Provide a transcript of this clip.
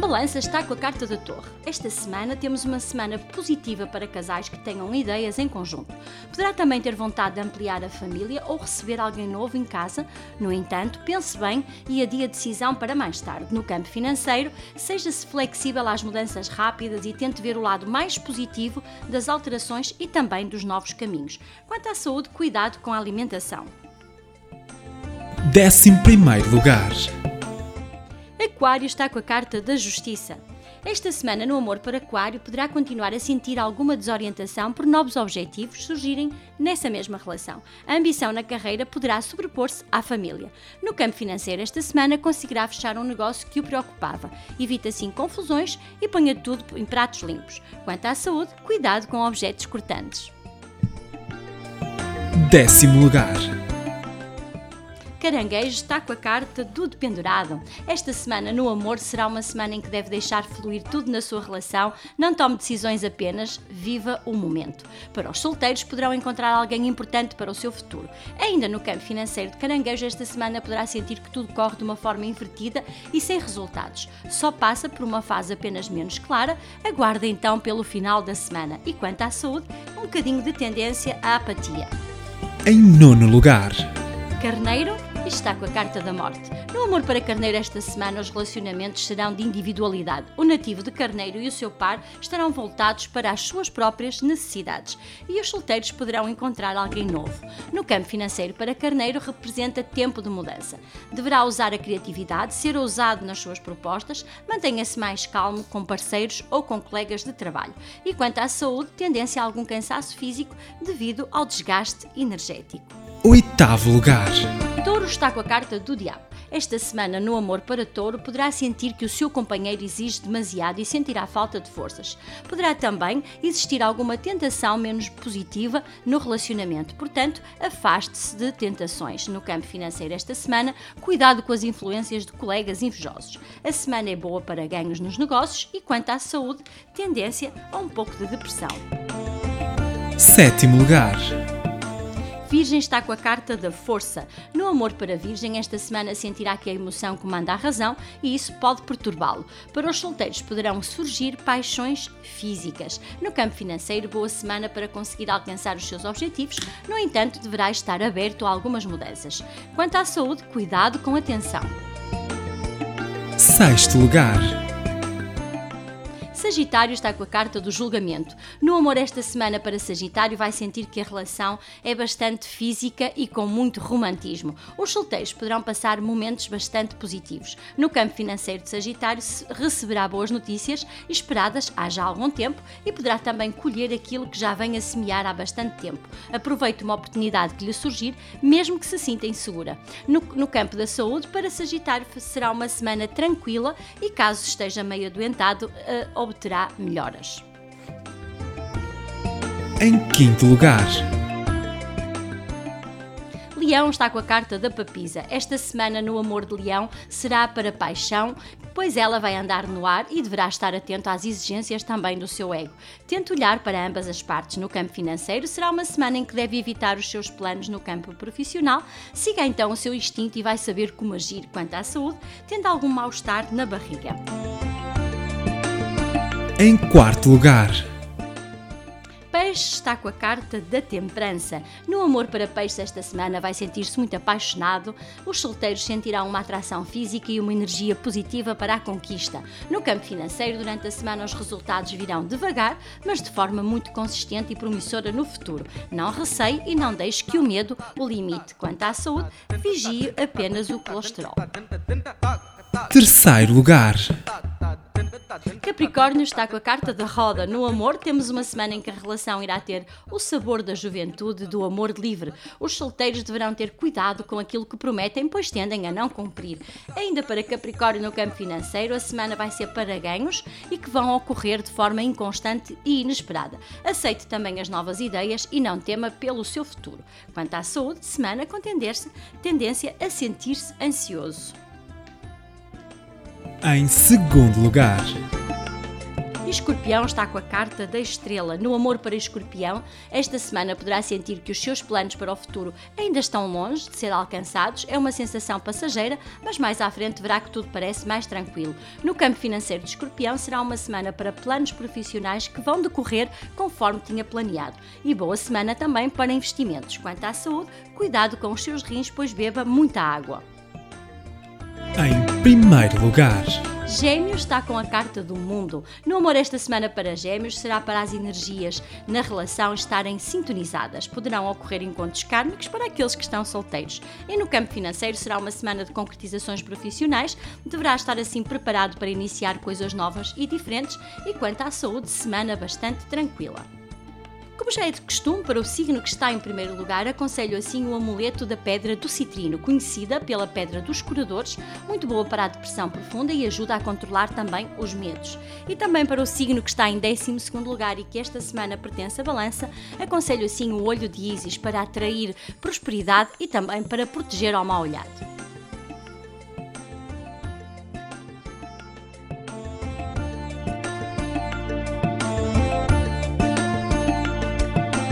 Balança está com a carta da Torre. Esta semana temos uma semana positiva para casais que tenham ideias em conjunto. Poderá também ter vontade de ampliar a família ou receber alguém novo em casa. No entanto, pense bem e adie a decisão para mais tarde. No campo financeiro, seja-se flexível às mudanças rápidas e tente ver o lado mais positivo das alterações e também dos novos caminhos. Quanto à saúde, cuidado com a alimentação. 11 lugar. Aquário está com a carta da Justiça. Esta semana, no amor para Aquário, poderá continuar a sentir alguma desorientação por novos objetivos surgirem nessa mesma relação. A ambição na carreira poderá sobrepor-se à família. No campo financeiro, esta semana conseguirá fechar um negócio que o preocupava. Evite assim confusões e ponha tudo em pratos limpos. Quanto à saúde, cuidado com objetos cortantes. Décimo lugar. Caranguejo está com a carta do dependurado. Esta semana no amor será uma semana em que deve deixar fluir tudo na sua relação, não tome decisões apenas, viva o momento. Para os solteiros poderão encontrar alguém importante para o seu futuro. Ainda no campo financeiro de Caranguejo esta semana poderá sentir que tudo corre de uma forma invertida e sem resultados. Só passa por uma fase apenas menos clara, aguarda então pelo final da semana. E quanto à saúde, um bocadinho de tendência à apatia. Em nono lugar. Carneiro está com a carta da morte. No amor para Carneiro esta semana, os relacionamentos serão de individualidade. O nativo de Carneiro e o seu par estarão voltados para as suas próprias necessidades e os solteiros poderão encontrar alguém novo. No campo financeiro para Carneiro representa tempo de mudança. Deverá usar a criatividade, ser ousado nas suas propostas, mantenha-se mais calmo com parceiros ou com colegas de trabalho. E quanto à saúde, tendência a algum cansaço físico devido ao desgaste energético. Oitavo lugar. Touro está com a carta do diabo. Esta semana, no amor para Touro, poderá sentir que o seu companheiro exige demasiado e sentirá falta de forças. Poderá também existir alguma tentação menos positiva no relacionamento, portanto, afaste-se de tentações. No campo financeiro esta semana, cuidado com as influências de colegas invejosos. A semana é boa para ganhos nos negócios e, quanto à saúde, tendência a um pouco de depressão. Sétimo lugar. Virgem está com a carta da força. No amor para Virgem, esta semana sentirá que a emoção comanda a razão e isso pode perturbá-lo. Para os solteiros poderão surgir paixões físicas. No campo financeiro, boa semana para conseguir alcançar os seus objetivos, no entanto, deverá estar aberto a algumas mudanças. Quanto à saúde, cuidado com atenção. Sexto lugar. Sagitário está com a carta do julgamento. No amor esta semana para Sagitário vai sentir que a relação é bastante física e com muito romantismo. Os solteiros poderão passar momentos bastante positivos. No campo financeiro de Sagitário receberá boas notícias esperadas há já algum tempo e poderá também colher aquilo que já vem a semear há bastante tempo. Aproveite uma oportunidade que lhe surgir, mesmo que se sinta insegura. No, no campo da saúde, para Sagitário será uma semana tranquila e caso esteja meio adoentado, uh, obterá melhoras. Em quinto lugar. Leão está com a carta da papisa. Esta semana no amor de Leão será para paixão, pois ela vai andar no ar e deverá estar atento às exigências também do seu ego. Tente olhar para ambas as partes. No campo financeiro, será uma semana em que deve evitar os seus planos no campo profissional. Siga então o seu instinto e vai saber como agir. Quanto à saúde, tendo algum mal-estar na barriga. Em quarto lugar. Peixe está com a carta da temperança. No amor para peixe esta semana vai sentir-se muito apaixonado. Os solteiros sentirão uma atração física e uma energia positiva para a conquista. No campo financeiro, durante a semana os resultados virão devagar, mas de forma muito consistente e promissora no futuro. Não receie e não deixe que o medo o limite. Quanto à saúde, vigie apenas o colesterol. Terceiro lugar. Capricórnio está com a carta da roda. No amor, temos uma semana em que a relação irá ter o sabor da juventude, do amor livre. Os solteiros deverão ter cuidado com aquilo que prometem, pois tendem a não cumprir. Ainda para Capricórnio no campo financeiro, a semana vai ser para ganhos e que vão ocorrer de forma inconstante e inesperada. Aceite também as novas ideias e não tema pelo seu futuro. Quanto à saúde, semana com tendência a sentir-se ansioso. Em segundo lugar, Escorpião está com a carta da estrela. No amor para Escorpião, esta semana poderá sentir que os seus planos para o futuro ainda estão longe de ser alcançados. É uma sensação passageira, mas mais à frente verá que tudo parece mais tranquilo. No campo financeiro de Escorpião, será uma semana para planos profissionais que vão decorrer conforme tinha planeado. E boa semana também para investimentos. Quanto à saúde, cuidado com os seus rins, pois beba muita água. em primeiro lugar, Gêmeos está com a carta do mundo. No amor esta semana para Gêmeos será para as energias na relação estarem sintonizadas. Poderão ocorrer encontros kármicos para aqueles que estão solteiros. E no campo financeiro será uma semana de concretizações profissionais. Deverá estar assim preparado para iniciar coisas novas e diferentes. E quanto à saúde, semana bastante tranquila. Como já é de costume para o signo que está em primeiro lugar, aconselho assim o amuleto da Pedra do Citrino, conhecida pela Pedra dos Curadores, muito boa para a depressão profunda e ajuda a controlar também os medos. E também para o signo que está em 12 lugar e que esta semana pertence à balança, aconselho assim o olho de Isis para atrair prosperidade e também para proteger ao mal olhado.